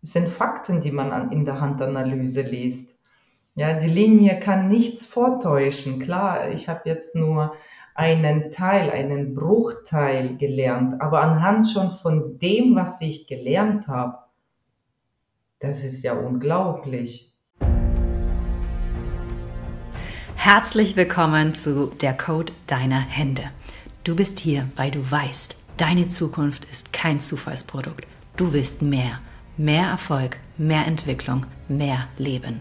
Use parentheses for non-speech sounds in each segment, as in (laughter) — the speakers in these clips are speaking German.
Es sind Fakten, die man an, in der Handanalyse liest. Ja, die Linie kann nichts vortäuschen. Klar, ich habe jetzt nur einen Teil, einen Bruchteil gelernt, aber anhand schon von dem, was ich gelernt habe, das ist ja unglaublich. Herzlich willkommen zu der Code deiner Hände. Du bist hier, weil du weißt, deine Zukunft ist kein Zufallsprodukt. Du willst mehr, mehr Erfolg, mehr Entwicklung, mehr Leben.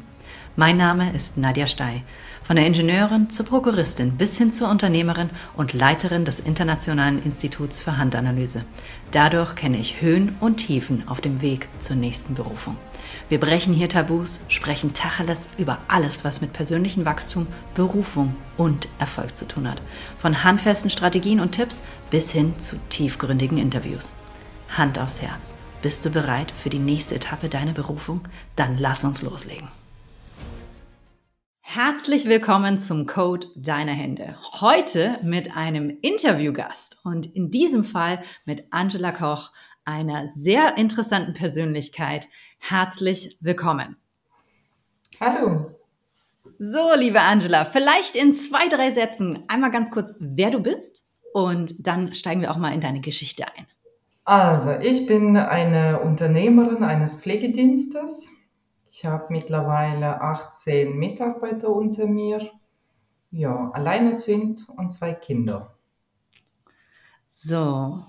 Mein Name ist Nadja Stey. Von der Ingenieurin zur Prokuristin bis hin zur Unternehmerin und Leiterin des Internationalen Instituts für Handanalyse. Dadurch kenne ich Höhen und Tiefen auf dem Weg zur nächsten Berufung. Wir brechen hier Tabus, sprechen Tacheles über alles, was mit persönlichem Wachstum, Berufung und Erfolg zu tun hat. Von handfesten Strategien und Tipps bis hin zu tiefgründigen Interviews. Hand aufs Herz. Bist du bereit für die nächste Etappe deiner Berufung? Dann lass uns loslegen. Herzlich willkommen zum Code deiner Hände. Heute mit einem Interviewgast und in diesem Fall mit Angela Koch, einer sehr interessanten Persönlichkeit. Herzlich willkommen. Hallo. So, liebe Angela, vielleicht in zwei, drei Sätzen einmal ganz kurz, wer du bist und dann steigen wir auch mal in deine Geschichte ein. Also, ich bin eine Unternehmerin eines Pflegedienstes. Ich habe mittlerweile 18 Mitarbeiter unter mir, ja, alleinerziehend und zwei Kinder. So,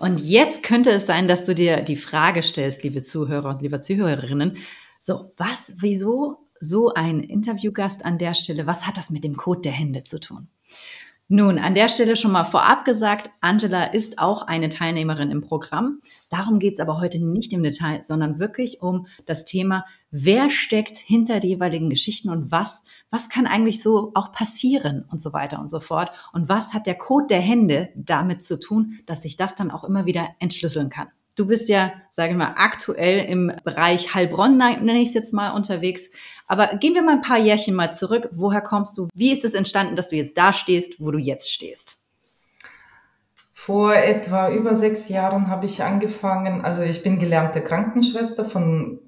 und jetzt könnte es sein, dass du dir die Frage stellst, liebe Zuhörer und liebe Zuhörerinnen, so, was, wieso so ein Interviewgast an der Stelle, was hat das mit dem Code der Hände zu tun? Nun, an der Stelle schon mal vorab gesagt, Angela ist auch eine Teilnehmerin im Programm. Darum geht es aber heute nicht im Detail, sondern wirklich um das Thema, wer steckt hinter die jeweiligen Geschichten und was, was kann eigentlich so auch passieren und so weiter und so fort. Und was hat der Code der Hände damit zu tun, dass ich das dann auch immer wieder entschlüsseln kann. Du bist ja, sage ich mal, aktuell im Bereich Heilbronn, nenne ich es jetzt mal, unterwegs. Aber gehen wir mal ein paar Jährchen mal zurück. Woher kommst du? Wie ist es entstanden, dass du jetzt da stehst, wo du jetzt stehst? Vor etwa über sechs Jahren habe ich angefangen, also ich bin gelernte Krankenschwester von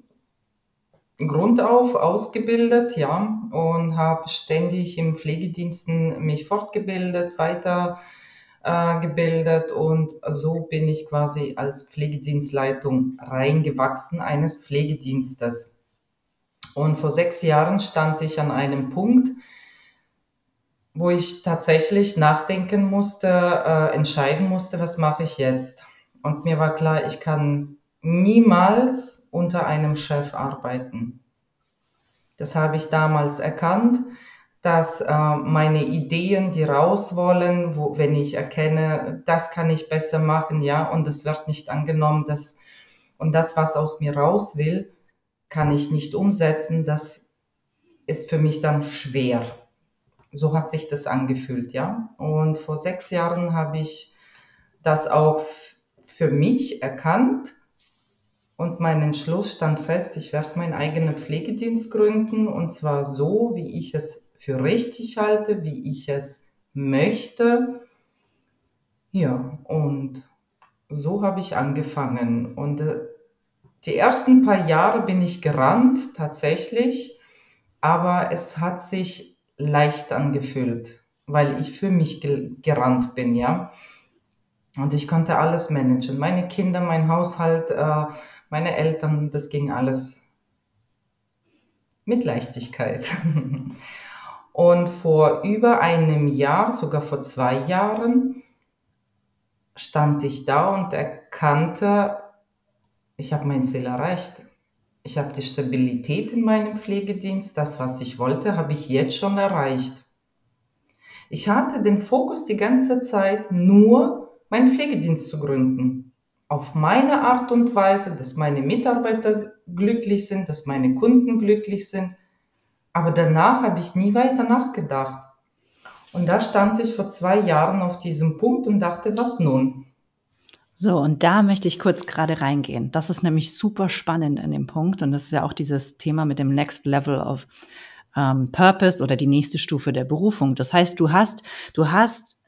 Grund auf ausgebildet, ja, und habe ständig im Pflegediensten mich fortgebildet, weiter äh, gebildet und so bin ich quasi als Pflegedienstleitung reingewachsen eines Pflegedienstes. Und vor sechs Jahren stand ich an einem Punkt, wo ich tatsächlich nachdenken musste, äh, entscheiden musste, was mache ich jetzt. Und mir war klar, ich kann niemals unter einem Chef arbeiten. Das habe ich damals erkannt dass äh, meine Ideen, die raus wollen, wo, wenn ich erkenne, das kann ich besser machen, ja, und das wird nicht angenommen, das, und das, was aus mir raus will, kann ich nicht umsetzen, das ist für mich dann schwer. So hat sich das angefühlt, ja. Und vor sechs Jahren habe ich das auch für mich erkannt und mein Entschluss stand fest, ich werde meinen eigenen Pflegedienst gründen und zwar so, wie ich es für richtig halte, wie ich es möchte. Ja, und so habe ich angefangen. Und äh, die ersten paar Jahre bin ich gerannt, tatsächlich, aber es hat sich leicht angefühlt, weil ich für mich gerannt bin, ja. Und ich konnte alles managen. Meine Kinder, mein Haushalt, äh, meine Eltern, das ging alles mit Leichtigkeit. (laughs) Und vor über einem Jahr, sogar vor zwei Jahren, stand ich da und erkannte, ich habe mein Ziel erreicht. Ich habe die Stabilität in meinem Pflegedienst, das, was ich wollte, habe ich jetzt schon erreicht. Ich hatte den Fokus die ganze Zeit nur, meinen Pflegedienst zu gründen. Auf meine Art und Weise, dass meine Mitarbeiter glücklich sind, dass meine Kunden glücklich sind, aber danach habe ich nie weiter nachgedacht. Und da stand ich vor zwei Jahren auf diesem Punkt und dachte, was nun? So, und da möchte ich kurz gerade reingehen. Das ist nämlich super spannend in dem Punkt. Und das ist ja auch dieses Thema mit dem Next Level of ähm, Purpose oder die nächste Stufe der Berufung. Das heißt, du hast, du hast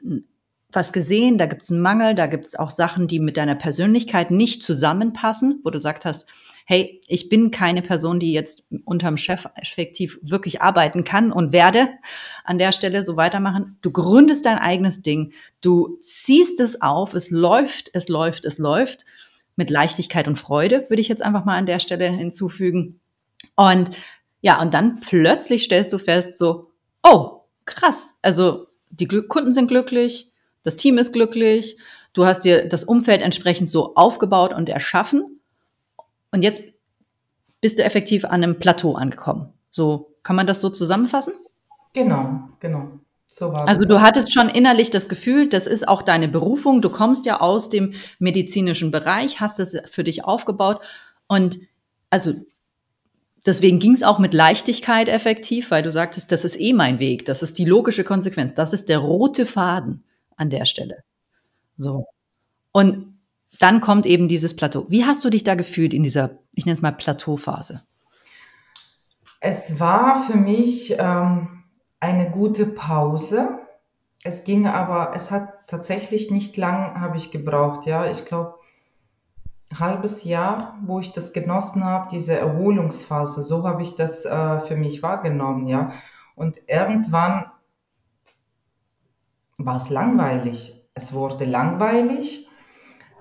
was gesehen, da gibt es einen Mangel, da gibt es auch Sachen, die mit deiner Persönlichkeit nicht zusammenpassen, wo du gesagt hast, hey, ich bin keine Person, die jetzt unterm Chef effektiv wirklich arbeiten kann und werde an der Stelle so weitermachen. Du gründest dein eigenes Ding, du ziehst es auf, es läuft, es läuft, es läuft. Mit Leichtigkeit und Freude, würde ich jetzt einfach mal an der Stelle hinzufügen. Und ja, und dann plötzlich stellst du fest, so, oh, krass, also die Kunden sind glücklich, das Team ist glücklich, du hast dir das Umfeld entsprechend so aufgebaut und erschaffen. Und jetzt bist du effektiv an einem Plateau angekommen. So kann man das so zusammenfassen? Genau, genau. So also du hattest schon innerlich das Gefühl, das ist auch deine Berufung. Du kommst ja aus dem medizinischen Bereich, hast es für dich aufgebaut und also deswegen ging es auch mit Leichtigkeit effektiv, weil du sagtest, das ist eh mein Weg, das ist die logische Konsequenz, das ist der rote Faden an der Stelle. So. Und dann kommt eben dieses Plateau. Wie hast du dich da gefühlt in dieser, ich nenne es mal Plateauphase? Es war für mich ähm, eine gute Pause. Es ging aber, es hat tatsächlich nicht lang, habe ich gebraucht. Ja, ich glaube, halbes Jahr, wo ich das genossen habe, diese Erholungsphase. So habe ich das äh, für mich wahrgenommen. Ja, und irgendwann war es langweilig. Es wurde langweilig.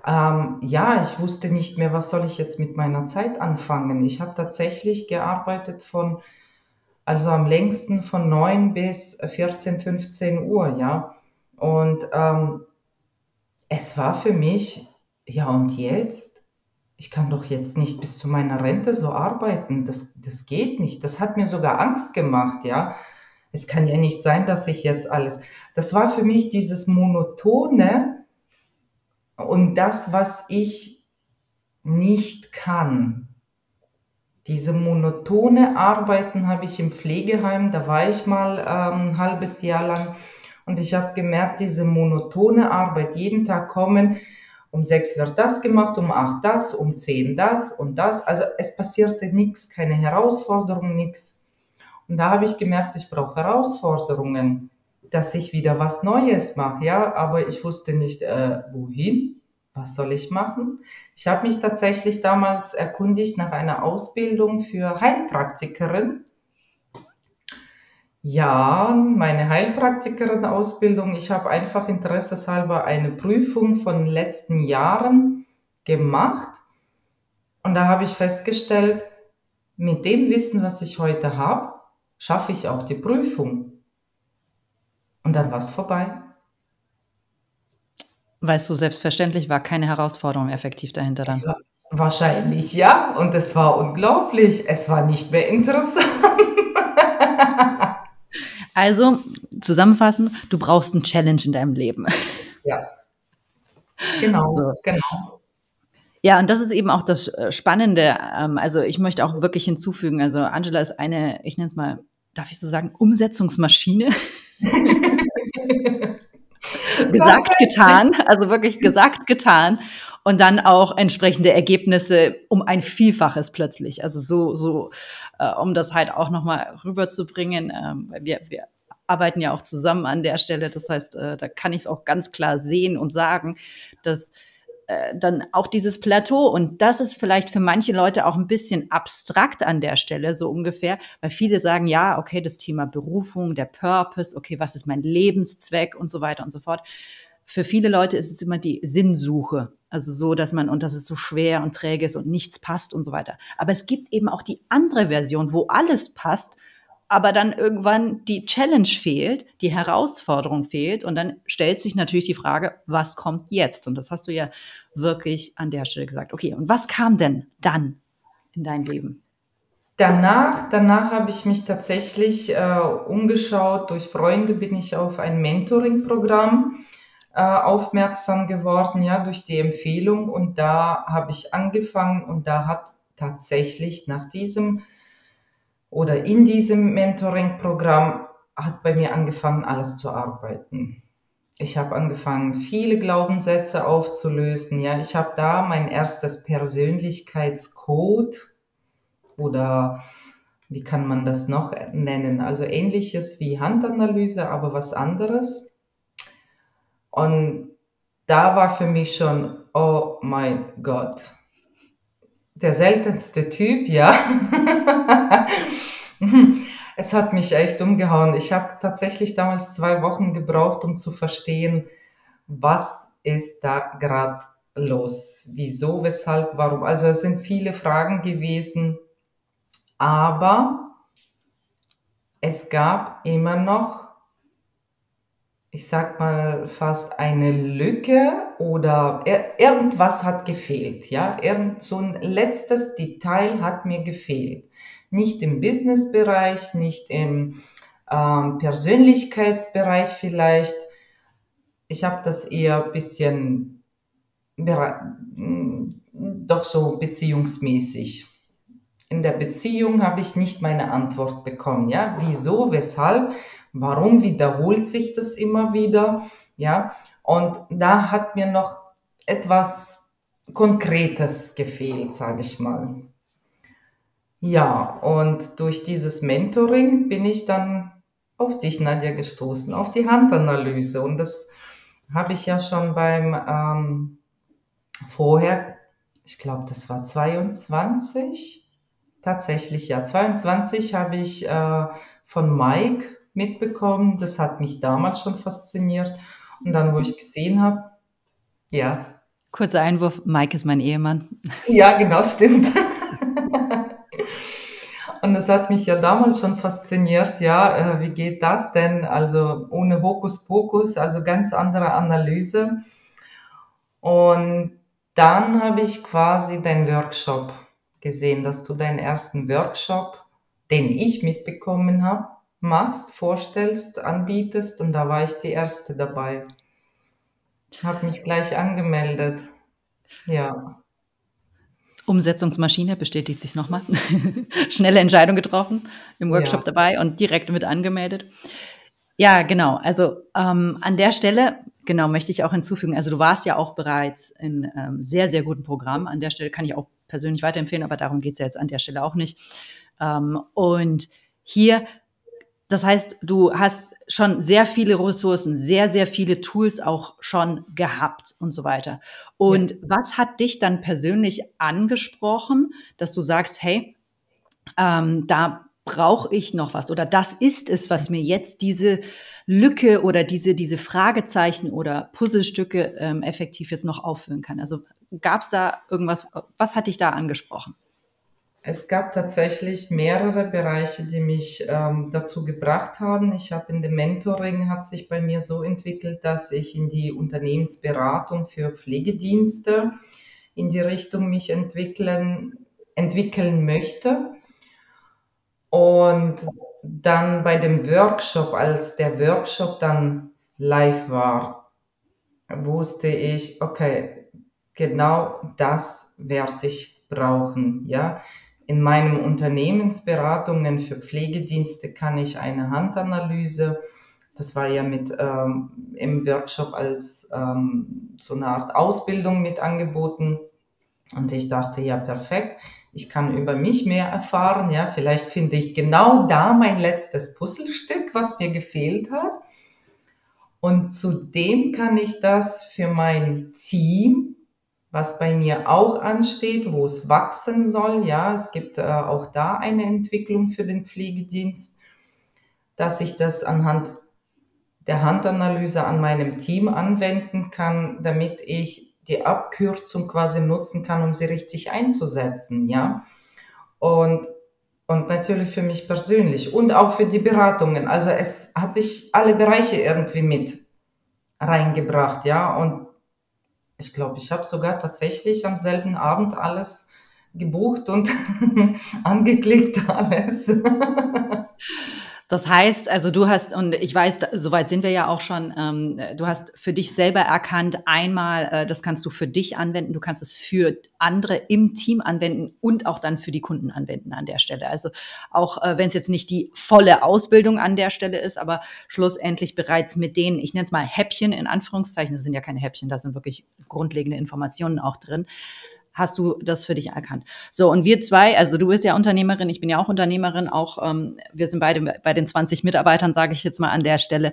Ähm, ja, ich wusste nicht mehr, was soll ich jetzt mit meiner Zeit anfangen. Ich habe tatsächlich gearbeitet von, also am längsten von 9 bis 14, 15 Uhr, ja. Und ähm, es war für mich, ja und jetzt? Ich kann doch jetzt nicht bis zu meiner Rente so arbeiten. Das, das geht nicht. Das hat mir sogar Angst gemacht, ja es kann ja nicht sein, dass ich jetzt alles. Das war für mich dieses Monotone und das, was ich nicht kann. Diese monotone Arbeiten habe ich im Pflegeheim, da war ich mal ähm, ein halbes Jahr lang und ich habe gemerkt, diese monotone Arbeit, jeden Tag kommen, um sechs wird das gemacht, um acht das, um zehn das und das. Also es passierte nichts, keine Herausforderung, nichts. Und da habe ich gemerkt, ich brauche Herausforderungen, dass ich wieder was Neues mache, ja, aber ich wusste nicht, äh, wohin, was soll ich machen. Ich habe mich tatsächlich damals erkundigt nach einer Ausbildung für Heilpraktikerin. Ja, meine Heilpraktikerin-Ausbildung. Ich habe einfach interesseshalber eine Prüfung von letzten Jahren gemacht. Und da habe ich festgestellt, mit dem Wissen, was ich heute habe, schaffe ich auch die Prüfung. Und dann war es vorbei. Weißt du, selbstverständlich war keine Herausforderung effektiv dahinter dann. Wahrscheinlich ja. Und es war unglaublich. Es war nicht mehr interessant. (laughs) also, zusammenfassend, du brauchst ein Challenge in deinem Leben. Ja. Genau, so. genau. Ja, und das ist eben auch das äh, Spannende. Ähm, also ich möchte auch wirklich hinzufügen, also Angela ist eine, ich nenne es mal, darf ich so sagen, Umsetzungsmaschine. (laughs) gesagt, getan, also wirklich gesagt, getan. Und dann auch entsprechende Ergebnisse um ein Vielfaches plötzlich. Also so, so, äh, um das halt auch nochmal rüberzubringen. Ähm, wir, wir arbeiten ja auch zusammen an der Stelle. Das heißt, äh, da kann ich es auch ganz klar sehen und sagen, dass äh, dann auch dieses Plateau. Und das ist vielleicht für manche Leute auch ein bisschen abstrakt an der Stelle, so ungefähr, weil viele sagen, ja, okay, das Thema Berufung, der Purpose, okay, was ist mein Lebenszweck und so weiter und so fort. Für viele Leute ist es immer die Sinnsuche. Also so, dass man, und das ist so schwer und träge ist und nichts passt und so weiter. Aber es gibt eben auch die andere Version, wo alles passt aber dann irgendwann die Challenge fehlt, die Herausforderung fehlt und dann stellt sich natürlich die Frage, was kommt jetzt? Und das hast du ja wirklich an der Stelle gesagt. Okay, und was kam denn dann in dein Leben? Danach, danach habe ich mich tatsächlich äh, umgeschaut. Durch Freunde bin ich auf ein Mentoring-Programm äh, aufmerksam geworden, ja, durch die Empfehlung. Und da habe ich angefangen und da hat tatsächlich nach diesem oder in diesem Mentoring-Programm hat bei mir angefangen, alles zu arbeiten. Ich habe angefangen, viele Glaubenssätze aufzulösen. Ja, ich habe da mein erstes Persönlichkeitscode oder wie kann man das noch nennen? Also ähnliches wie Handanalyse, aber was anderes. Und da war für mich schon, oh mein Gott, der seltenste Typ, ja. (laughs) es hat mich echt umgehauen. Ich habe tatsächlich damals zwei Wochen gebraucht, um zu verstehen, was ist da gerade los? Wieso, weshalb, warum? Also es sind viele Fragen gewesen, aber es gab immer noch, ich sag mal, fast eine Lücke oder irgendwas hat gefehlt, ja, irgend so ein letztes Detail hat mir gefehlt. Nicht im Businessbereich, nicht im ähm, Persönlichkeitsbereich vielleicht. Ich habe das eher ein bisschen hm, doch so beziehungsmäßig. In der Beziehung habe ich nicht meine Antwort bekommen. Ja, wieso, weshalb, warum wiederholt sich das immer wieder? Ja, und da hat mir noch etwas Konkretes gefehlt, sage ich mal. Ja, und durch dieses Mentoring bin ich dann auf dich, Nadja, gestoßen, auf die Handanalyse. Und das habe ich ja schon beim ähm, vorher, ich glaube, das war 22, tatsächlich ja, 22 habe ich äh, von Mike mitbekommen. Das hat mich damals schon fasziniert. Und dann, wo ich gesehen habe, ja. Kurzer Einwurf, Mike ist mein Ehemann. Ja, genau, stimmt. Und das hat mich ja damals schon fasziniert, ja, äh, wie geht das denn? Also ohne Hokuspokus, also ganz andere Analyse. Und dann habe ich quasi deinen Workshop gesehen, dass du deinen ersten Workshop, den ich mitbekommen habe, machst, vorstellst, anbietest und da war ich die erste dabei. Ich habe mich gleich angemeldet. Ja. Umsetzungsmaschine bestätigt sich nochmal. (laughs) Schnelle Entscheidung getroffen, im Workshop ja. dabei und direkt mit angemeldet. Ja, genau. Also ähm, an der Stelle Genau, möchte ich auch hinzufügen. Also du warst ja auch bereits in ähm, sehr, sehr guten Programmen. An der Stelle kann ich auch persönlich weiterempfehlen, aber darum geht es ja jetzt an der Stelle auch nicht. Ähm, und hier, das heißt, du hast schon sehr viele Ressourcen, sehr, sehr viele Tools auch schon gehabt und so weiter. Und ja. was hat dich dann persönlich angesprochen, dass du sagst, hey, ähm, da brauche ich noch was oder das ist es, was mir jetzt diese Lücke oder diese, diese Fragezeichen oder Puzzlestücke ähm, effektiv jetzt noch auffüllen kann? Also gab es da irgendwas, was hat dich da angesprochen? Es gab tatsächlich mehrere Bereiche, die mich ähm, dazu gebracht haben. Ich habe in dem Mentoring hat sich bei mir so entwickelt, dass ich in die Unternehmensberatung für Pflegedienste in die Richtung mich entwickeln, entwickeln möchte. Und dann bei dem Workshop, als der Workshop dann live war, wusste ich, okay, genau das werde ich brauchen, ja. In meinen Unternehmensberatungen für Pflegedienste kann ich eine Handanalyse, das war ja mit ähm, im Workshop als ähm, so eine Art Ausbildung mit angeboten. Und ich dachte, ja, perfekt ich kann über mich mehr erfahren, ja, vielleicht finde ich genau da mein letztes Puzzlestück, was mir gefehlt hat. Und zudem kann ich das für mein Team, was bei mir auch ansteht, wo es wachsen soll, ja, es gibt äh, auch da eine Entwicklung für den Pflegedienst, dass ich das anhand der Handanalyse an meinem Team anwenden kann, damit ich die Abkürzung quasi nutzen kann, um sie richtig einzusetzen, ja. Und, und natürlich für mich persönlich und auch für die Beratungen. Also es hat sich alle Bereiche irgendwie mit reingebracht, ja. Und ich glaube, ich habe sogar tatsächlich am selben Abend alles gebucht und (laughs) angeklickt alles. Das heißt, also du hast, und ich weiß, soweit sind wir ja auch schon, ähm, du hast für dich selber erkannt, einmal, äh, das kannst du für dich anwenden, du kannst es für andere im Team anwenden und auch dann für die Kunden anwenden an der Stelle. Also auch äh, wenn es jetzt nicht die volle Ausbildung an der Stelle ist, aber schlussendlich bereits mit denen, ich nenne es mal Häppchen in Anführungszeichen, das sind ja keine Häppchen, da sind wirklich grundlegende Informationen auch drin hast du das für dich erkannt. So, und wir zwei, also du bist ja Unternehmerin, ich bin ja auch Unternehmerin, auch ähm, wir sind beide bei den 20 Mitarbeitern, sage ich jetzt mal an der Stelle.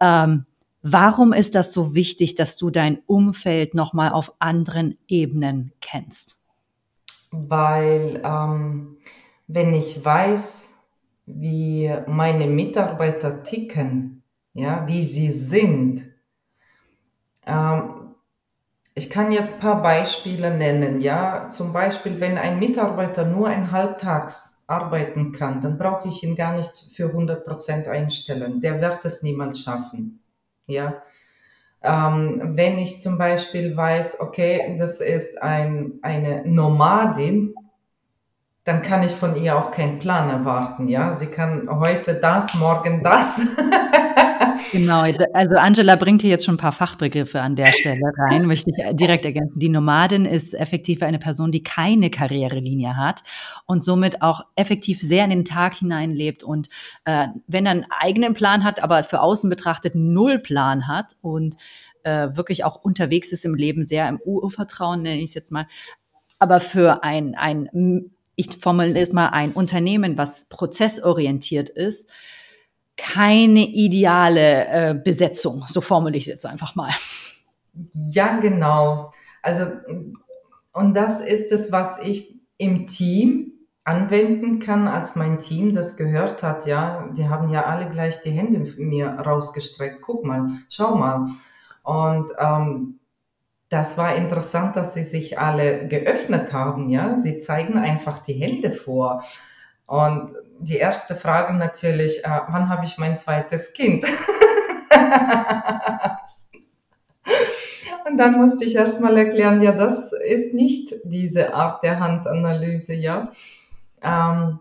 Ähm, Warum ist das so wichtig, dass du dein Umfeld nochmal auf anderen Ebenen kennst? Weil ähm, wenn ich weiß, wie meine Mitarbeiter ticken, ja, wie sie sind, ähm, ich kann jetzt ein paar Beispiele nennen, ja. Zum Beispiel, wenn ein Mitarbeiter nur ein Halbtags arbeiten kann, dann brauche ich ihn gar nicht für 100 Prozent einstellen. Der wird es niemals schaffen. Ja. Ähm, wenn ich zum Beispiel weiß, okay, das ist ein, eine Nomadin, dann kann ich von ihr auch keinen Plan erwarten. Ja, sie kann heute das, morgen das. (laughs) Genau, also Angela bringt hier jetzt schon ein paar Fachbegriffe an der Stelle rein, möchte ich direkt ergänzen. Die Nomadin ist effektiv eine Person, die keine Karrierelinie hat und somit auch effektiv sehr in den Tag hineinlebt und äh, wenn er einen eigenen Plan hat, aber für außen betrachtet null Plan hat und äh, wirklich auch unterwegs ist im Leben, sehr im Urvertrauen, nenne ich es jetzt mal, aber für ein, ein ich formuliere es mal, ein Unternehmen, was prozessorientiert ist, keine ideale äh, Besetzung. So formuliere ich es jetzt einfach mal. Ja, genau. Also, und das ist es, was ich im Team anwenden kann, als mein Team das gehört hat. Ja, die haben ja alle gleich die Hände mir rausgestreckt. Guck mal, schau mal. Und ähm, das war interessant, dass sie sich alle geöffnet haben. Ja, sie zeigen einfach die Hände vor. Und die erste Frage natürlich, äh, wann habe ich mein zweites Kind? Und dann musste ich erstmal erklären, ja, das ist nicht diese Art der Handanalyse, ja. Ähm,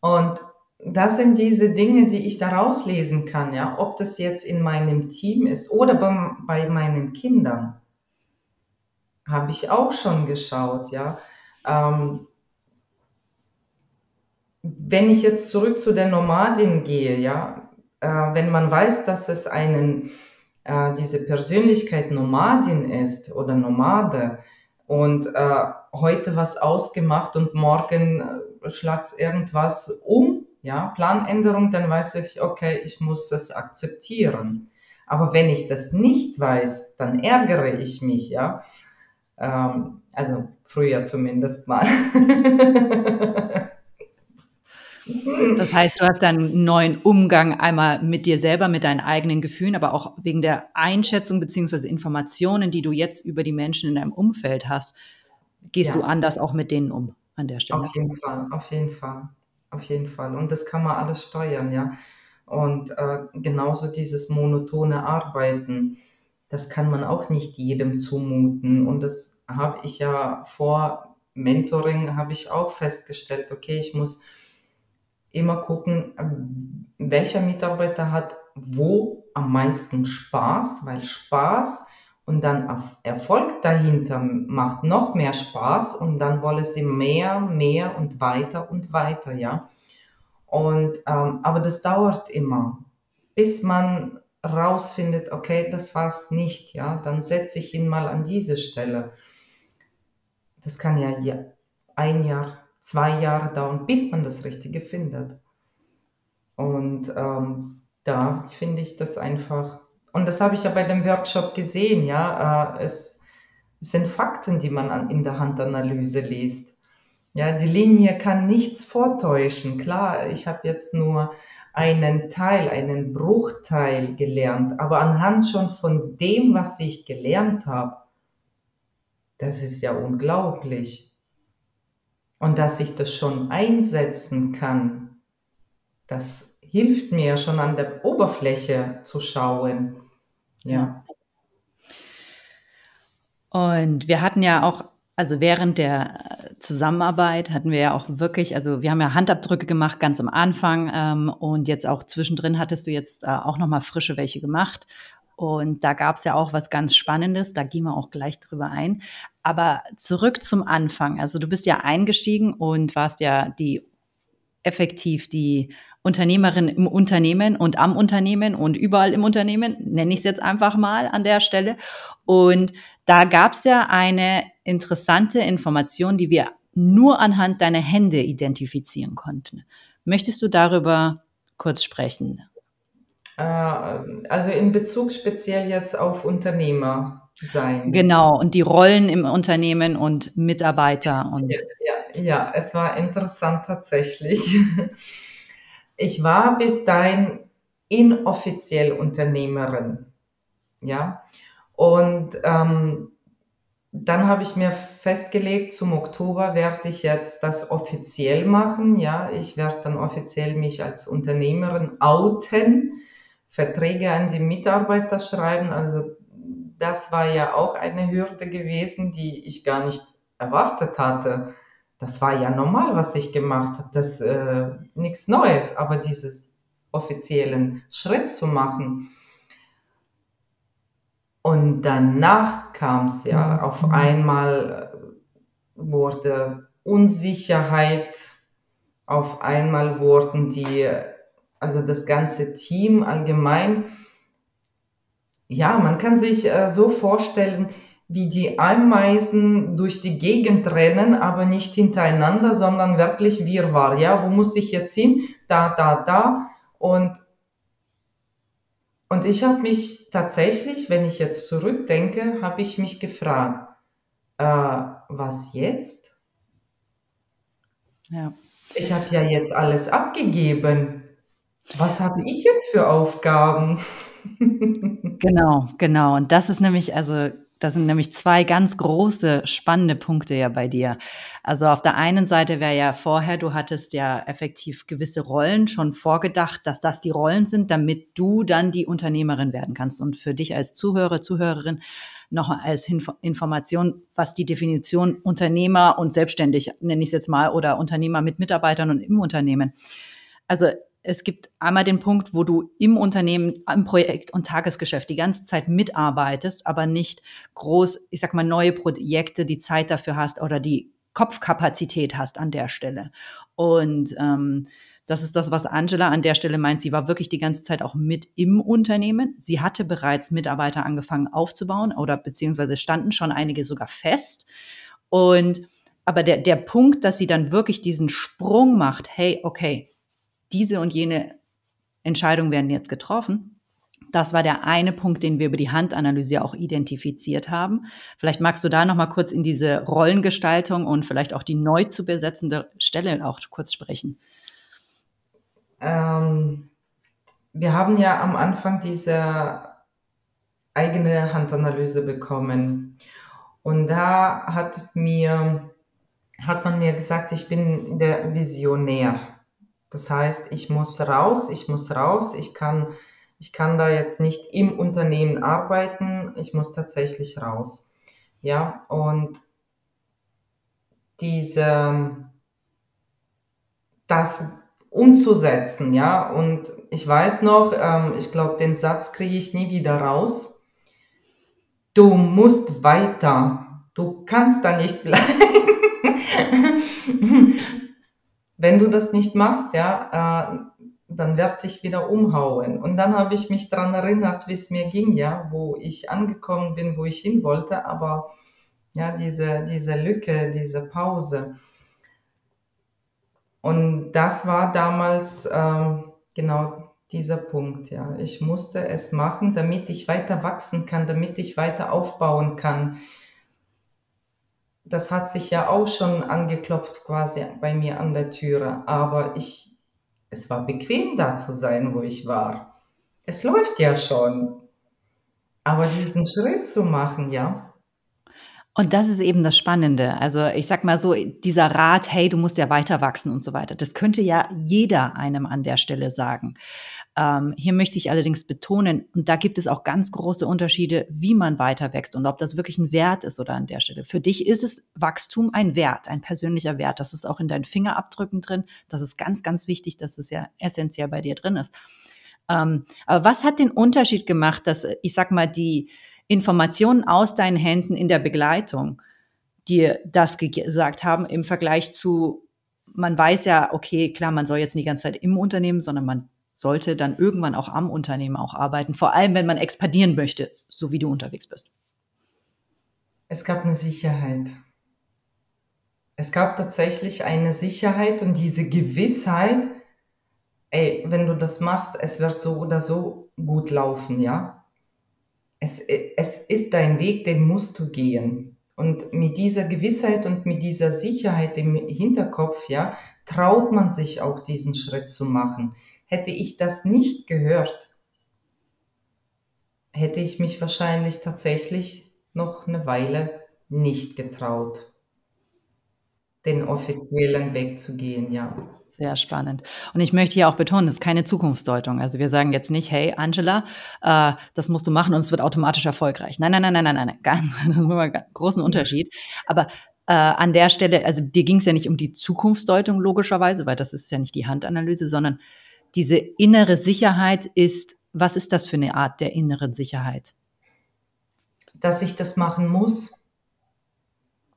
und das sind diese Dinge, die ich daraus lesen kann, ja, ob das jetzt in meinem Team ist oder bei, bei meinen Kindern. Habe ich auch schon geschaut, ja. Ähm, wenn ich jetzt zurück zu der Nomadin gehe, ja, äh, wenn man weiß, dass es einen, äh, diese Persönlichkeit Nomadin ist oder Nomade und äh, heute was ausgemacht und morgen äh, schlagt irgendwas um, ja, Planänderung, dann weiß ich, okay, ich muss es akzeptieren. Aber wenn ich das nicht weiß, dann ärgere ich mich, ja. Ähm, also früher zumindest mal. (laughs) Das heißt, du hast einen neuen Umgang einmal mit dir selber, mit deinen eigenen Gefühlen, aber auch wegen der Einschätzung beziehungsweise Informationen, die du jetzt über die Menschen in deinem Umfeld hast, gehst ja. du anders auch mit denen um an der Stelle. Auf jeden Fall, auf jeden Fall, auf jeden Fall. Und das kann man alles steuern, ja. Und äh, genauso dieses monotone Arbeiten, das kann man auch nicht jedem zumuten. Und das habe ich ja vor Mentoring, habe ich auch festgestellt, okay, ich muss immer gucken, welcher Mitarbeiter hat wo am meisten Spaß, weil Spaß und dann Erfolg dahinter macht noch mehr Spaß und dann wollen sie mehr, mehr und weiter und weiter, ja. Und, ähm, aber das dauert immer, bis man rausfindet, okay, das war's nicht, ja, dann setze ich ihn mal an diese Stelle. Das kann ja ein Jahr, zwei Jahre dauern, bis man das Richtige findet. Und ähm, da finde ich das einfach, und das habe ich ja bei dem Workshop gesehen, ja, äh, es, es sind Fakten, die man an, in der Handanalyse liest. Ja, die Linie kann nichts vortäuschen. Klar, ich habe jetzt nur einen Teil, einen Bruchteil gelernt, aber anhand schon von dem, was ich gelernt habe, das ist ja unglaublich. Und dass ich das schon einsetzen kann, das hilft mir schon an der Oberfläche zu schauen. Ja. Und wir hatten ja auch, also während der Zusammenarbeit hatten wir ja auch wirklich, also wir haben ja Handabdrücke gemacht ganz am Anfang ähm, und jetzt auch zwischendrin hattest du jetzt äh, auch nochmal frische welche gemacht. Und da gab es ja auch was ganz Spannendes, da gehen wir auch gleich drüber ein. Aber zurück zum Anfang. Also du bist ja eingestiegen und warst ja die effektiv die Unternehmerin im Unternehmen und am Unternehmen und überall im Unternehmen, nenne ich es jetzt einfach mal an der Stelle. Und da gab es ja eine interessante Information, die wir nur anhand deiner Hände identifizieren konnten. Möchtest du darüber kurz sprechen? Äh, also in Bezug speziell jetzt auf Unternehmer sein. Genau, und die Rollen im Unternehmen und Mitarbeiter und. Ja, ja, ja es war interessant tatsächlich. (laughs) Ich war bis dahin inoffiziell Unternehmerin. Ja. Und ähm, dann habe ich mir festgelegt, zum Oktober werde ich jetzt das offiziell machen. Ja, ich werde dann offiziell mich als Unternehmerin outen, Verträge an die Mitarbeiter schreiben. Also das war ja auch eine Hürde gewesen, die ich gar nicht erwartet hatte. Das war ja normal, was ich gemacht habe. Das äh, nichts Neues, aber dieses offiziellen Schritt zu machen, und danach kam es ja, mhm. auf einmal äh, wurde Unsicherheit, auf einmal wurden die, also das ganze Team allgemein, ja, man kann sich äh, so vorstellen, wie die Ameisen durch die Gegend rennen, aber nicht hintereinander, sondern wirklich Wirrwarr. Ja, wo muss ich jetzt hin? Da, da, da. Und und ich habe mich tatsächlich, wenn ich jetzt zurückdenke, habe ich mich gefragt, äh, was jetzt? Ja. Ich habe ja jetzt alles abgegeben. Was habe ich jetzt für Aufgaben? (laughs) genau, genau. Und das ist nämlich, also das sind nämlich zwei ganz große, spannende Punkte ja bei dir. Also auf der einen Seite wäre ja vorher, du hattest ja effektiv gewisse Rollen schon vorgedacht, dass das die Rollen sind, damit du dann die Unternehmerin werden kannst. Und für dich als Zuhörer, Zuhörerin noch als Information, was die Definition Unternehmer und selbstständig, nenne ich es jetzt mal, oder Unternehmer mit Mitarbeitern und im Unternehmen. Also es gibt einmal den Punkt, wo du im Unternehmen, im Projekt und Tagesgeschäft die ganze Zeit mitarbeitest, aber nicht groß, ich sag mal, neue Projekte, die Zeit dafür hast oder die Kopfkapazität hast an der Stelle. Und ähm, das ist das, was Angela an der Stelle meint. Sie war wirklich die ganze Zeit auch mit im Unternehmen. Sie hatte bereits Mitarbeiter angefangen aufzubauen oder beziehungsweise standen schon einige sogar fest. Und aber der, der Punkt, dass sie dann wirklich diesen Sprung macht, hey, okay, diese und jene Entscheidungen werden jetzt getroffen. Das war der eine Punkt, den wir über die Handanalyse auch identifiziert haben. Vielleicht magst du da noch mal kurz in diese Rollengestaltung und vielleicht auch die neu zu besetzende Stelle auch kurz sprechen. Ähm, wir haben ja am Anfang diese eigene Handanalyse bekommen. Und da hat mir, hat man mir gesagt, ich bin der Visionär. Das heißt, ich muss raus, ich muss raus, ich kann, ich kann da jetzt nicht im Unternehmen arbeiten, ich muss tatsächlich raus. Ja, und diese, das umzusetzen, ja, und ich weiß noch, ähm, ich glaube, den Satz kriege ich nie wieder raus. Du musst weiter. Du kannst da nicht (laughs) bleiben. Wenn du das nicht machst, ja, äh, dann werde ich wieder umhauen. Und dann habe ich mich daran erinnert, wie es mir ging, ja, wo ich angekommen bin, wo ich hin wollte, aber ja, diese, diese Lücke, diese Pause. Und das war damals ähm, genau dieser Punkt, ja. Ich musste es machen, damit ich weiter wachsen kann, damit ich weiter aufbauen kann das hat sich ja auch schon angeklopft quasi bei mir an der Türe, aber ich, es war bequem da zu sein, wo ich war. Es läuft ja schon. Aber diesen Schritt zu machen, ja, und das ist eben das Spannende. Also ich sag mal so, dieser Rat, hey, du musst ja weiter wachsen und so weiter, das könnte ja jeder einem an der Stelle sagen. Ähm, hier möchte ich allerdings betonen, und da gibt es auch ganz große Unterschiede, wie man weiter wächst und ob das wirklich ein Wert ist oder an der Stelle. Für dich ist es Wachstum ein Wert, ein persönlicher Wert. Das ist auch in deinen Fingerabdrücken drin. Das ist ganz, ganz wichtig, dass es ja essentiell bei dir drin ist. Ähm, aber was hat den Unterschied gemacht, dass ich sag mal die Informationen aus deinen Händen in der Begleitung dir das gesagt haben im Vergleich zu, man weiß ja, okay, klar, man soll jetzt nicht die ganze Zeit im Unternehmen, sondern man sollte dann irgendwann auch am Unternehmen auch arbeiten, vor allem wenn man expandieren möchte, so wie du unterwegs bist. Es gab eine Sicherheit. Es gab tatsächlich eine Sicherheit und diese Gewissheit, ey, wenn du das machst, es wird so oder so gut laufen, ja. Es, es ist dein Weg, den musst du gehen. Und mit dieser Gewissheit und mit dieser Sicherheit im Hinterkopf, ja, traut man sich auch diesen Schritt zu machen. Hätte ich das nicht gehört, hätte ich mich wahrscheinlich tatsächlich noch eine Weile nicht getraut, den offiziellen Weg zu gehen, ja. Sehr spannend. Und ich möchte hier auch betonen, das ist keine Zukunftsdeutung. Also wir sagen jetzt nicht, hey Angela, äh, das musst du machen und es wird automatisch erfolgreich. Nein, nein, nein, nein, nein, nein, (laughs) ganz, ganz großen Unterschied. Aber äh, an der Stelle, also dir ging es ja nicht um die Zukunftsdeutung logischerweise, weil das ist ja nicht die Handanalyse, sondern diese innere Sicherheit ist, was ist das für eine Art der inneren Sicherheit? Dass ich das machen muss,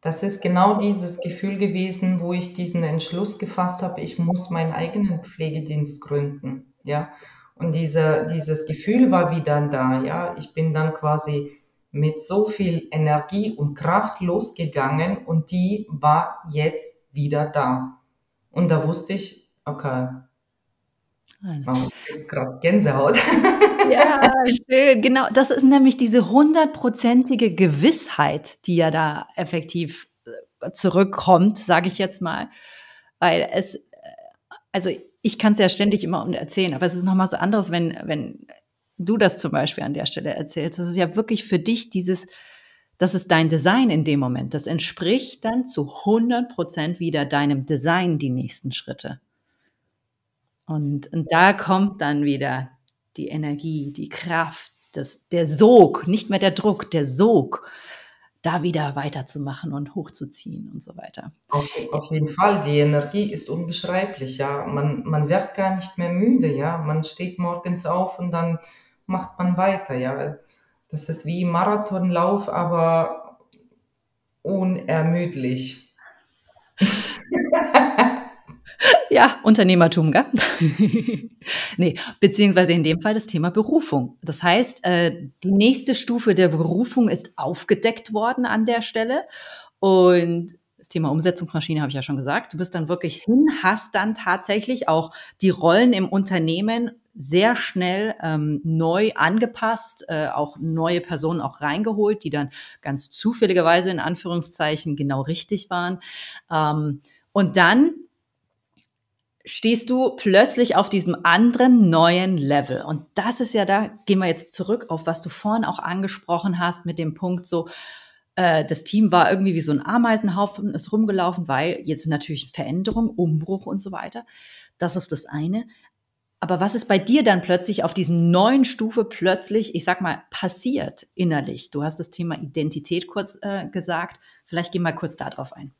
das ist genau dieses Gefühl gewesen, wo ich diesen Entschluss gefasst habe, ich muss meinen eigenen Pflegedienst gründen, ja. Und diese, dieses Gefühl war wieder da, ja. Ich bin dann quasi mit so viel Energie und Kraft losgegangen und die war jetzt wieder da. Und da wusste ich, okay, oh, gerade Gänsehaut. Ja, (laughs) schön. Genau, das ist nämlich diese hundertprozentige Gewissheit, die ja da effektiv äh, zurückkommt, sage ich jetzt mal. Weil es, äh, also ich kann es ja ständig immer erzählen, aber es ist nochmal so anderes, wenn, wenn du das zum Beispiel an der Stelle erzählst. Das ist ja wirklich für dich dieses, das ist dein Design in dem Moment. Das entspricht dann zu 100 Prozent wieder deinem Design die nächsten Schritte. Und, und da kommt dann wieder die Energie, die Kraft, das, der Sog, nicht mehr der Druck, der Sog, da wieder weiterzumachen und hochzuziehen und so weiter. Auf, auf, jeden Fall, die Energie ist unbeschreiblich, ja. Man, man wird gar nicht mehr müde, ja. Man steht morgens auf und dann macht man weiter, ja. Das ist wie Marathonlauf, aber unermüdlich. (laughs) Ja, Unternehmertum, gell? (laughs) nee, beziehungsweise in dem Fall das Thema Berufung. Das heißt, äh, die nächste Stufe der Berufung ist aufgedeckt worden an der Stelle. Und das Thema Umsetzungsmaschine habe ich ja schon gesagt. Du bist dann wirklich hin, hast dann tatsächlich auch die Rollen im Unternehmen sehr schnell ähm, neu angepasst, äh, auch neue Personen auch reingeholt, die dann ganz zufälligerweise in Anführungszeichen genau richtig waren. Ähm, und dann stehst du plötzlich auf diesem anderen neuen Level. Und das ist ja da, gehen wir jetzt zurück auf, was du vorhin auch angesprochen hast mit dem Punkt so, äh, das Team war irgendwie wie so ein Ameisenhaufen, ist rumgelaufen, weil jetzt natürlich Veränderung, Umbruch und so weiter. Das ist das eine. Aber was ist bei dir dann plötzlich auf diesem neuen Stufe plötzlich, ich sag mal, passiert innerlich? Du hast das Thema Identität kurz äh, gesagt. Vielleicht gehen wir kurz darauf ein.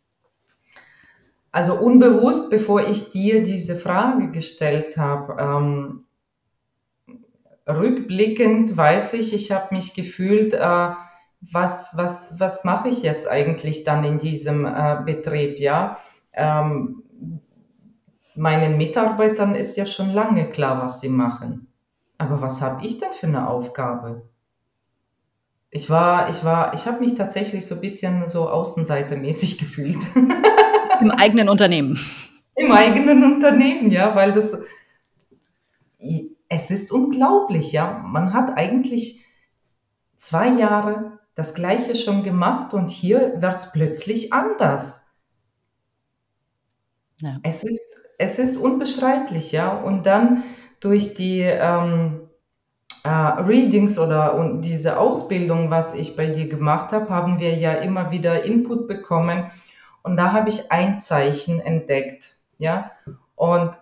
Also unbewusst, bevor ich dir diese Frage gestellt habe, ähm, rückblickend weiß ich, ich habe mich gefühlt, äh, was, was, was mache ich jetzt eigentlich dann in diesem äh, Betrieb, ja? Ähm, meinen Mitarbeitern ist ja schon lange klar, was sie machen. Aber was habe ich denn für eine Aufgabe? Ich war, ich war, ich habe mich tatsächlich so ein bisschen so außenseitermäßig (laughs) gefühlt. Im eigenen Unternehmen. Im eigenen Unternehmen, ja, weil das, es ist unglaublich, ja. Man hat eigentlich zwei Jahre das Gleiche schon gemacht und hier wird es plötzlich anders. Ja. Es, ist, es ist unbeschreiblich, ja. Und dann durch die ähm, äh, Readings oder und diese Ausbildung, was ich bei dir gemacht habe, haben wir ja immer wieder Input bekommen und da habe ich ein Zeichen entdeckt, ja. Und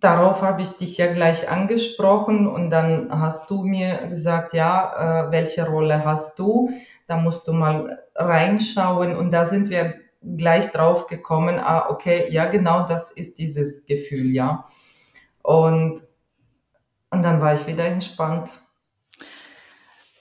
darauf habe ich dich ja gleich angesprochen und dann hast du mir gesagt, ja, äh, welche Rolle hast du? Da musst du mal reinschauen und da sind wir gleich drauf gekommen, ah, okay, ja, genau das ist dieses Gefühl, ja. Und, und dann war ich wieder entspannt.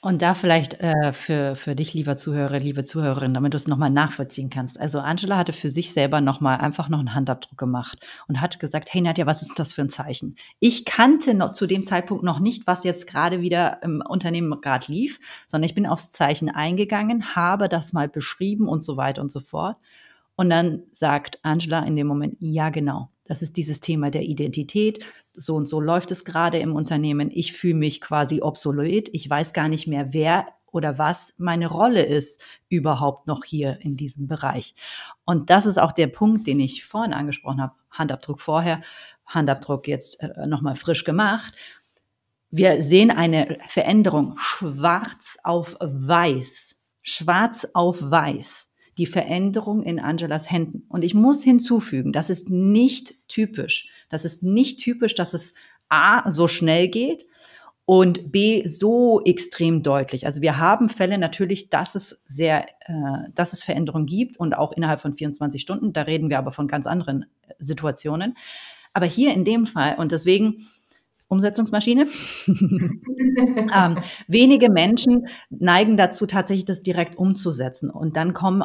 Und da vielleicht äh, für, für dich, lieber Zuhörer, liebe Zuhörerin, damit du es nochmal nachvollziehen kannst. Also Angela hatte für sich selber nochmal einfach noch einen Handabdruck gemacht und hat gesagt, hey Nadja, was ist das für ein Zeichen? Ich kannte noch zu dem Zeitpunkt noch nicht, was jetzt gerade wieder im Unternehmen gerade lief, sondern ich bin aufs Zeichen eingegangen, habe das mal beschrieben und so weiter und so fort. Und dann sagt Angela in dem Moment, ja, genau. Das ist dieses Thema der Identität. So und so läuft es gerade im Unternehmen. Ich fühle mich quasi obsolet. Ich weiß gar nicht mehr, wer oder was meine Rolle ist überhaupt noch hier in diesem Bereich. Und das ist auch der Punkt, den ich vorhin angesprochen habe. Handabdruck vorher, Handabdruck jetzt äh, nochmal frisch gemacht. Wir sehen eine Veränderung schwarz auf weiß. Schwarz auf weiß. Die Veränderung in Angelas Händen. Und ich muss hinzufügen, das ist nicht typisch. Das ist nicht typisch, dass es A so schnell geht und B so extrem deutlich. Also wir haben Fälle natürlich, dass es sehr, äh, dass es Veränderungen gibt und auch innerhalb von 24 Stunden. Da reden wir aber von ganz anderen äh, Situationen. Aber hier in dem Fall und deswegen Umsetzungsmaschine. (laughs) ähm, wenige Menschen neigen dazu, tatsächlich das direkt umzusetzen. Und dann kommen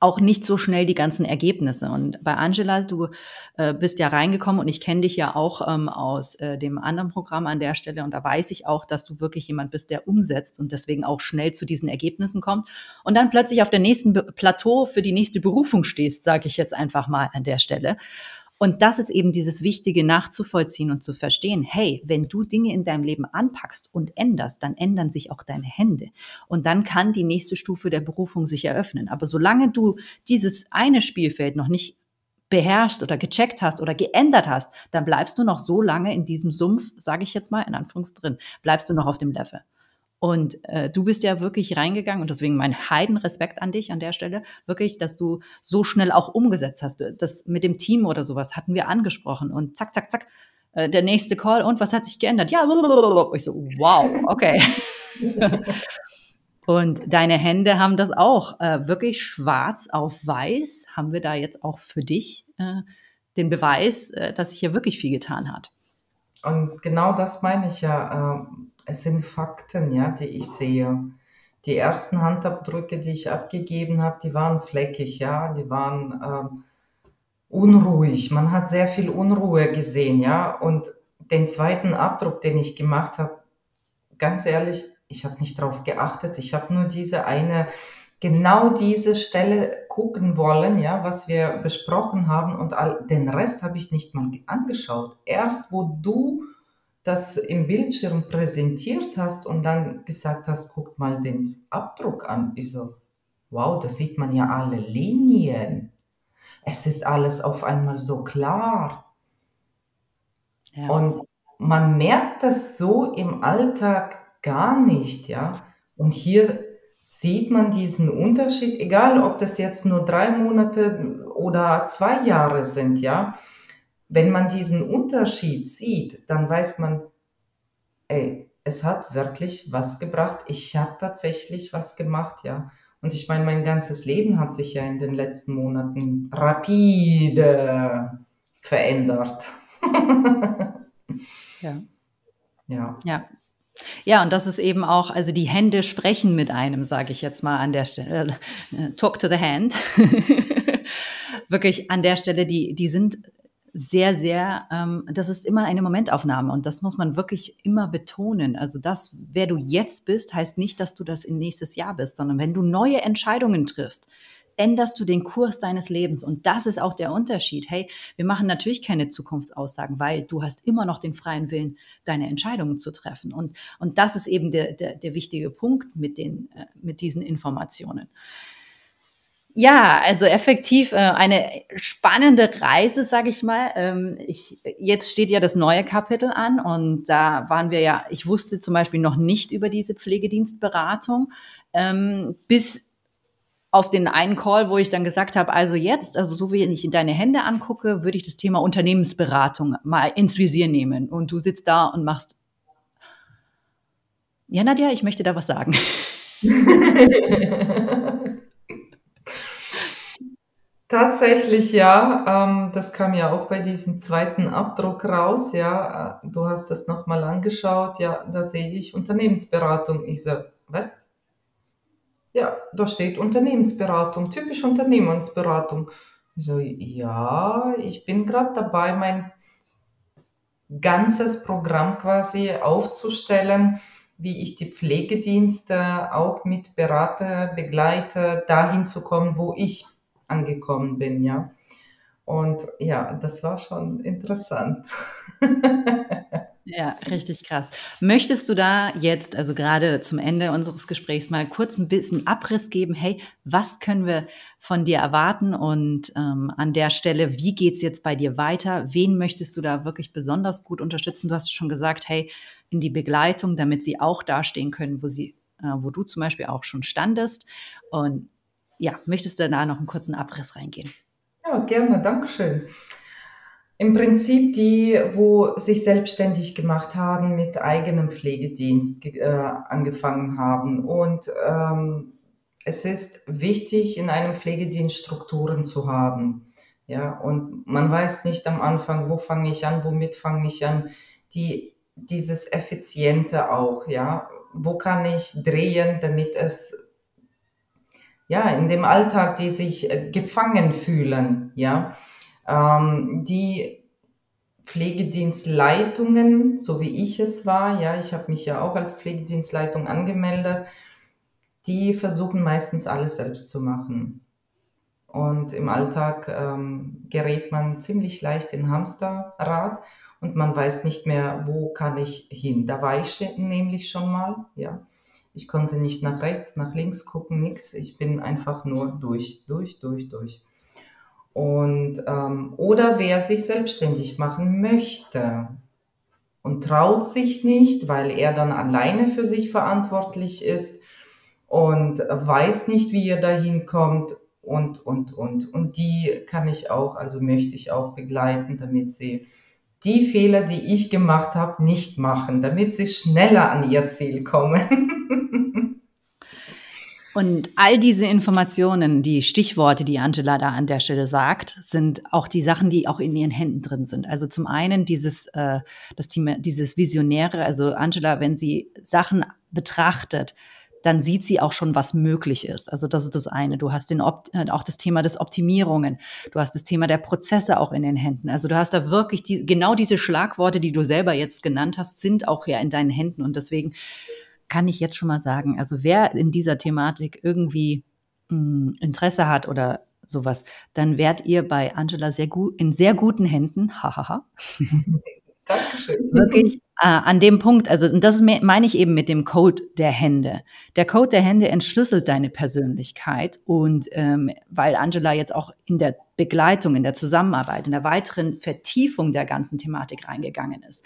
auch nicht so schnell die ganzen Ergebnisse. Und bei Angela, du äh, bist ja reingekommen und ich kenne dich ja auch ähm, aus äh, dem anderen Programm an der Stelle und da weiß ich auch, dass du wirklich jemand bist, der umsetzt und deswegen auch schnell zu diesen Ergebnissen kommt und dann plötzlich auf der nächsten Plateau für die nächste Berufung stehst, sage ich jetzt einfach mal an der Stelle. Und das ist eben dieses Wichtige nachzuvollziehen und zu verstehen, hey, wenn du Dinge in deinem Leben anpackst und änderst, dann ändern sich auch deine Hände. Und dann kann die nächste Stufe der Berufung sich eröffnen. Aber solange du dieses eine Spielfeld noch nicht beherrscht oder gecheckt hast oder geändert hast, dann bleibst du noch so lange in diesem Sumpf, sage ich jetzt mal in Anführungs drin, bleibst du noch auf dem Level. Und äh, du bist ja wirklich reingegangen und deswegen mein Heidenrespekt an dich an der Stelle, wirklich, dass du so schnell auch umgesetzt hast. Das mit dem Team oder sowas hatten wir angesprochen und zack, zack, zack, äh, der nächste Call und was hat sich geändert? Ja, ich so, wow, okay. (laughs) und deine Hände haben das auch äh, wirklich schwarz auf weiß. Haben wir da jetzt auch für dich äh, den Beweis, äh, dass sich hier wirklich viel getan hat? Und genau das meine ich ja. Ähm es sind Fakten, ja, die ich sehe. Die ersten Handabdrücke, die ich abgegeben habe, die waren fleckig, ja, die waren ähm, unruhig. Man hat sehr viel Unruhe gesehen, ja. Und den zweiten Abdruck, den ich gemacht habe, ganz ehrlich, ich habe nicht darauf geachtet. Ich habe nur diese eine, genau diese Stelle gucken wollen, ja, was wir besprochen haben und all, den Rest habe ich nicht mal angeschaut. Erst wo du das im Bildschirm präsentiert hast und dann gesagt hast, guck mal den Abdruck an. Ich so, wow, da sieht man ja alle Linien. Es ist alles auf einmal so klar. Ja. Und man merkt das so im Alltag gar nicht, ja. Und hier sieht man diesen Unterschied, egal ob das jetzt nur drei Monate oder zwei Jahre sind, ja wenn man diesen Unterschied sieht, dann weiß man, ey, es hat wirklich was gebracht. Ich habe tatsächlich was gemacht, ja. Und ich meine, mein ganzes Leben hat sich ja in den letzten Monaten rapide verändert. (laughs) ja. Ja. Ja. Ja, und das ist eben auch, also die Hände sprechen mit einem, sage ich jetzt mal an der Stelle. Äh, talk to the hand. (laughs) Wirklich an der Stelle, die, die sind sehr, sehr, ähm, das ist immer eine Momentaufnahme und das muss man wirklich immer betonen. Also das, wer du jetzt bist, heißt nicht, dass du das in nächstes Jahr bist, sondern wenn du neue Entscheidungen triffst, änderst du den Kurs deines Lebens. Und das ist auch der Unterschied. Hey, wir machen natürlich keine Zukunftsaussagen, weil du hast immer noch den freien Willen, deine Entscheidungen zu treffen. Und, und das ist eben der, der, der wichtige Punkt mit, den, äh, mit diesen Informationen. Ja, also effektiv äh, eine spannende Reise, sage ich mal. Ähm, ich, jetzt steht ja das neue Kapitel an und da waren wir ja, ich wusste zum Beispiel noch nicht über diese Pflegedienstberatung, ähm, bis auf den einen Call, wo ich dann gesagt habe, also jetzt, also so wie ich in deine Hände angucke, würde ich das Thema Unternehmensberatung mal ins Visier nehmen. Und du sitzt da und machst, ja, Nadja, ich möchte da was sagen. (laughs) (laughs) Tatsächlich ja, ähm, das kam ja auch bei diesem zweiten Abdruck raus, ja. Äh, du hast das nochmal angeschaut, ja, da sehe ich Unternehmensberatung. Ich so, was? Ja, da steht Unternehmensberatung, typisch Unternehmensberatung. Ich so, ja, ich bin gerade dabei, mein ganzes Programm quasi aufzustellen, wie ich die Pflegedienste auch mit berate, begleite, dahin zu kommen, wo ich angekommen bin, ja. Und ja, das war schon interessant. (laughs) Ja, richtig krass. Möchtest du da jetzt, also gerade zum Ende unseres Gesprächs, mal kurz ein bisschen Abriss geben? Hey, was können wir von dir erwarten? Und ähm, an der Stelle, wie geht es jetzt bei dir weiter? Wen möchtest du da wirklich besonders gut unterstützen? Du hast schon gesagt, hey, in die Begleitung, damit sie auch dastehen können, wo sie, äh, wo du zum Beispiel auch schon standest. Und ja, möchtest du da noch einen kurzen Abriss reingehen? Ja, gerne, Dankeschön. Im Prinzip die, wo sich selbstständig gemacht haben, mit eigenem Pflegedienst äh, angefangen haben. Und ähm, es ist wichtig, in einem Pflegedienst Strukturen zu haben. Ja, und man weiß nicht am Anfang, wo fange ich an, womit fange ich an. Die, dieses Effiziente auch, ja. Wo kann ich drehen, damit es, ja, in dem Alltag, die sich äh, gefangen fühlen, ja ähm, die Pflegedienstleitungen, so wie ich es war, ja, ich habe mich ja auch als Pflegedienstleitung angemeldet, die versuchen meistens alles selbst zu machen. Und im Alltag ähm, gerät man ziemlich leicht in Hamsterrad und man weiß nicht mehr, wo kann ich hin. Da war ich nämlich schon mal, ja. Ich konnte nicht nach rechts, nach links gucken, nix. Ich bin einfach nur durch, durch, durch, durch. Und, ähm, oder wer sich selbstständig machen möchte und traut sich nicht, weil er dann alleine für sich verantwortlich ist und weiß nicht, wie er dahin kommt und, und, und. Und die kann ich auch, also möchte ich auch begleiten, damit sie die Fehler, die ich gemacht habe, nicht machen, damit sie schneller an ihr Ziel kommen. (laughs) Und all diese Informationen, die Stichworte, die Angela da an der Stelle sagt, sind auch die Sachen, die auch in ihren Händen drin sind. Also zum einen dieses, äh, das Thema, dieses Visionäre, also Angela, wenn sie Sachen betrachtet, dann sieht sie auch schon, was möglich ist. Also das ist das eine. Du hast den Opt äh, auch das Thema des Optimierungen. Du hast das Thema der Prozesse auch in den Händen. Also du hast da wirklich die, genau diese Schlagworte, die du selber jetzt genannt hast, sind auch ja in deinen Händen. Und deswegen kann ich jetzt schon mal sagen, also wer in dieser Thematik irgendwie mh, hm, Interesse hat oder sowas, dann werdet ihr bei Angela sehr gut in sehr guten Händen. (laughs) Hahaha. Dankeschön. Wirklich äh, an dem Punkt, also und das meine ich eben mit dem Code der Hände. Der Code der Hände entschlüsselt deine Persönlichkeit und ähm, weil Angela jetzt auch in der Begleitung, in der Zusammenarbeit, in der weiteren Vertiefung der ganzen Thematik reingegangen ist,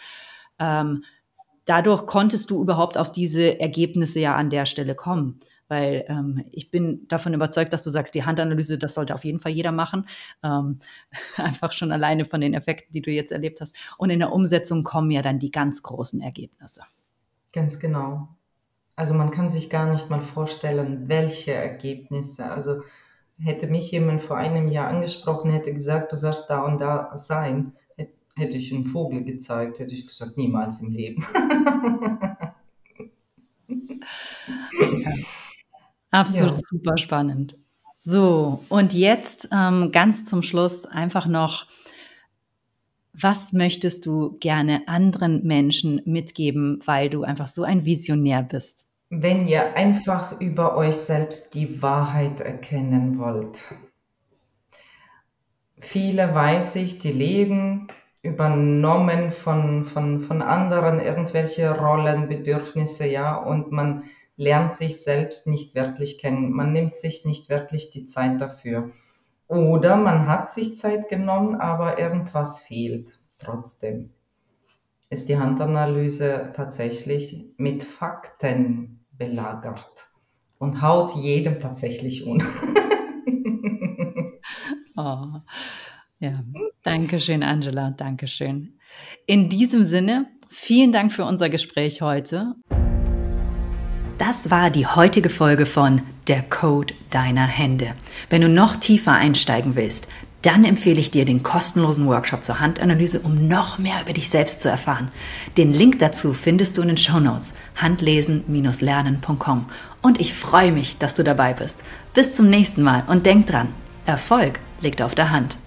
ähm, dadurch konntest du überhaupt auf diese Ergebnisse ja an der Stelle kommen. Weil ähm, ich bin davon überzeugt, dass du sagst, die Handanalyse, das sollte auf jeden Fall jeder machen. Ähm, (laughs) einfach schon alleine von den Effekten, die du jetzt erlebt hast. Und in der Umsetzung kommen ja dann die ganz großen Ergebnisse. Ganz genau. Also man kann sich gar nicht mal vorstellen, welche Ergebnisse. Also hätte mich jemand vor einem Jahr angesprochen, hätte gesagt, du wirst da und da sein, Hätte ich einen Vogel gezeigt, hätte ich gesagt, niemals im Leben. ja. (laughs) Absolut ja. super spannend. So, und jetzt ähm, ganz zum Schluss einfach noch, was möchtest du gerne anderen Menschen mitgeben, weil du einfach so ein Visionär bist? Wenn ihr einfach über euch selbst die Wahrheit erkennen wollt. Viele weiß ich, die leben übernommen von, von, von anderen irgendwelche Rollen, Bedürfnisse, ja, und man lernt sich selbst nicht wirklich kennen. Man nimmt sich nicht wirklich die Zeit dafür. Oder man hat sich Zeit genommen, aber irgendwas fehlt trotzdem. Ist die Handanalyse tatsächlich mit Fakten belagert und haut jedem tatsächlich um. oh. (laughs) Ja, danke schön, Angela, danke schön. In diesem Sinne, vielen Dank für unser Gespräch heute. Das war die heutige Folge von Der Code deiner Hände. Wenn du noch tiefer einsteigen willst, dann empfehle ich dir den kostenlosen Workshop zur Handanalyse, um noch mehr über dich selbst zu erfahren. Den Link dazu findest du in den Show Notes handlesen-lernen.com. Und ich freue mich, dass du dabei bist. Bis zum nächsten Mal und denk dran, Erfolg liegt auf der Hand.